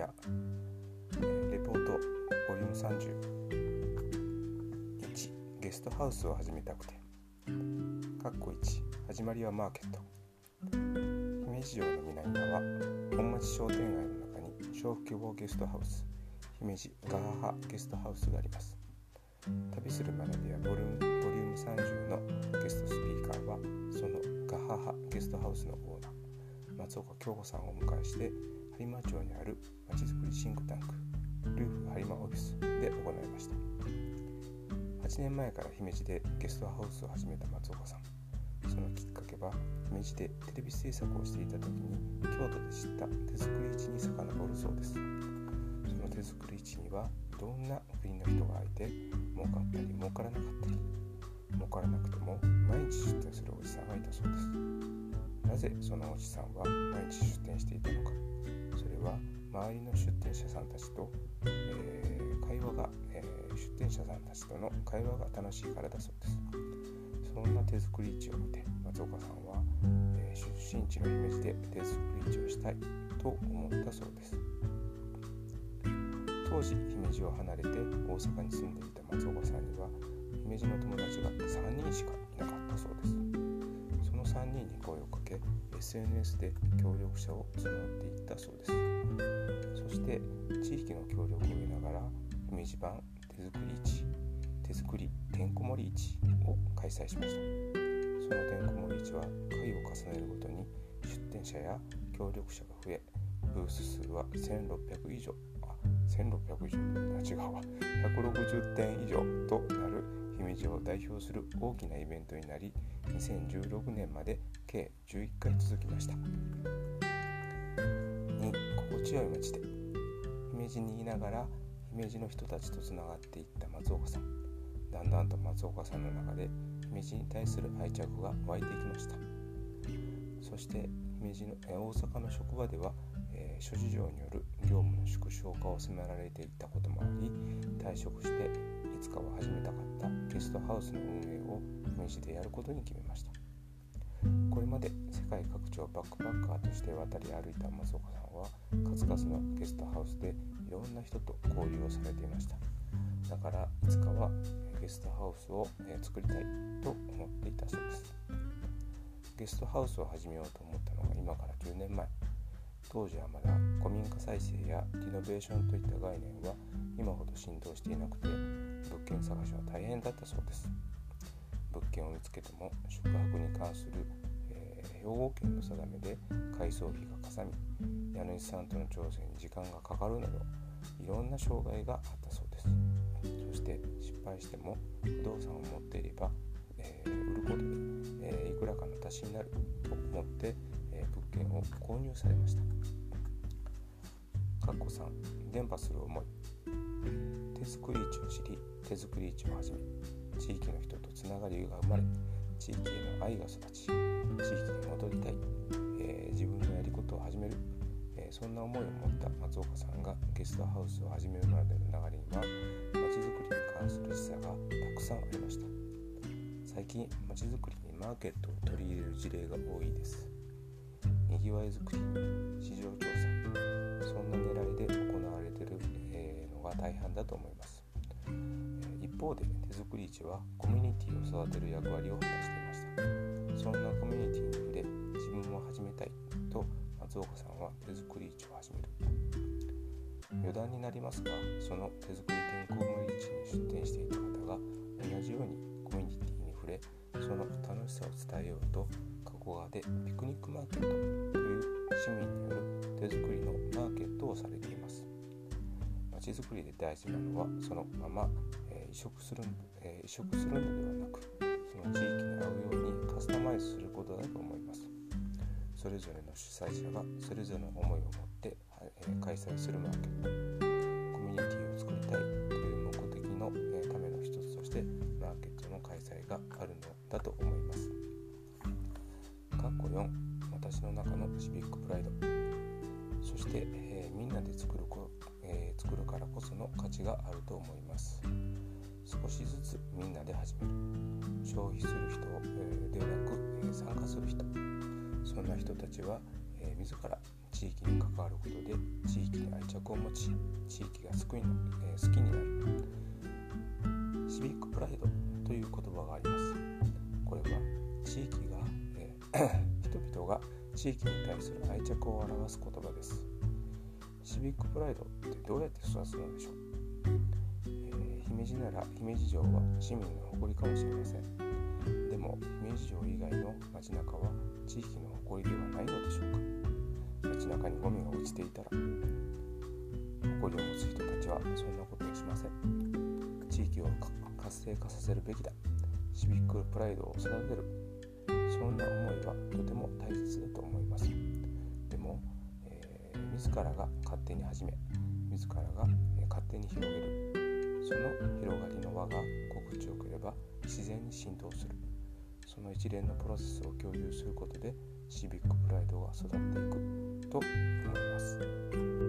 ィア、え、レポートボリューム31ゲストハウスを始めたくて。かっこ1始まりはマーケット。姫路城の南側本町商店街の中に小規模ゲストハウス姫路ガハハゲストハウスがあります。旅する学びはボリューム30のゲストスピーカーはそのガハハゲストハウスのオーナー松岡京子さんをお迎えして播磨町にあるまちづくりシンクタンクルーフ播磨オフィスで行いました。8年前から姫路でゲストハウスを始めた松岡さん。そのきっかけは姫路でテレビ制作をしていた時に京都で知った手作り市に遡るそうです。その手作り市にはいろんな国の人がいて儲かったり儲からなかったり儲からなくても毎日出店するおじさんがいたそうです。なぜそのおじさんは毎日出店していたのか。は周りの出店者さんたちと、えー、会話が、えー、出店者さんたちとの会話が楽しいからだそうです。そんな手作り市を見て松岡さんは、えー、出身地のイメージで手作り市をしたいと思ったそうです。当時姫路を離れて大阪に住んでいた松岡さんには姫路の友達が3人しかいなかったそうです。SNS で協力者を募っていったそうです。そして地域の協力を得ながら姫路版手作り市手作りてんこ盛り市を開催しました。そのてんこ盛り市は回を重ねるごとに出店者や協力者が増えブース数は1600以上。1600以上違うわ。160点以上となる姫路を代表する大きなイベントになり2016年まで計11回続きました。2心地よい街で姫路にいながら姫路の人たちとつながっていった松岡さん。だんだんと松岡さんの中で姫路に対する愛着が湧いていきました。そして姫路の大阪の職場ではえー、諸事情による業務の縮小化を迫られていたこともあり退職していつかは始めたかったゲストハウスの運営を姫路でやることに決めました。これまで世界各地をバックパッカーとして渡り歩いた松岡さんは数々のゲストハウスでいろんな人と交流をされていました。だからいつかはゲストハウスを作りたいと思っていたそうです。ゲストハウスを始めようと思ったのが今から10年前。当時はまだ古民家再生やリノベーションといった概念は今ほど浸透していなくて物件探しは大変だったそうです。物件を見つけても宿泊に関する、えー、兵庫県の定めで改装費がかさみ家主さんとの調整に時間がかかるなどいろんな障害があったそうです。そして失敗しても不動産を持っていれば、えー、売ることで、えー、いくらかの足しになると思って券を購入されました。かっこ3伝播する思い手作り市を知り手作り市を始め地域の人とつながりが生まれ地域への愛が育ち地域に戻りたい、えー、自分のやりことを始める、えー、そんな思いを持った松岡さんがゲストハウスを始めるまでの流れにはまちづくりに関する示唆がたくさんありました最近まちづくりにマーケットを取り入れる事例が多いです。にぎわいづくり市場調査そんな狙いで行われている、えのが大半だと思います、え一方で手作り市はコミュニティを育てる役割を果たしていました。そんなコミュニティに触れ自分も始めたいと松岡さんは手作り市を始める。余談になりますがその手作り天候無理市に出店していた方が同じようにコミュニティに触れそのしさを伝えようと加古川でピクニックマーケットという市民による手作りのマーケットをされています。まちづくりで大事なのはそのまま、えー、移植する、えー、移植するのではなくその地域に合うようにカスタマイズすることだと思います。それぞれの主催者がそれぞれの思いを持って、えー、開催するマーケット。コミュニティを作りたいという目的の、えための一つとしてマーケットの開催があるのだと思います。私の中のシビックプライド。そして、えー、みんなで作るこ、えー、作るからこその価値があると思います。少しずつみんなで始める。消費する人、えー、ではなく、え参加する人。そんな人たちは、え自ら地域に関わることで地域に愛着を持ち地域が好きに,、え、好きになる。シビックプライドという言葉があります。これは地域が、え、人々が地域に対する愛着を表す言葉です。シビックプライドってどうやって育つのでしょう、えー、姫路なら姫路城は市民の誇りかもしれません。でも姫路城以外の街中は地域の誇りではないのでしょうか？街中にゴミが落ちていたら誇りを持つ人たちはそんなことをしません。地域を活性化させるべきだ。シビックプライドを育てる。そんな思いはとても大らが勝手に始め自らが、勝手に広げるその広がりの輪が心地よければ自然に浸透するその一連のプロセスを共有することでシビックプライドが育っていくと思います。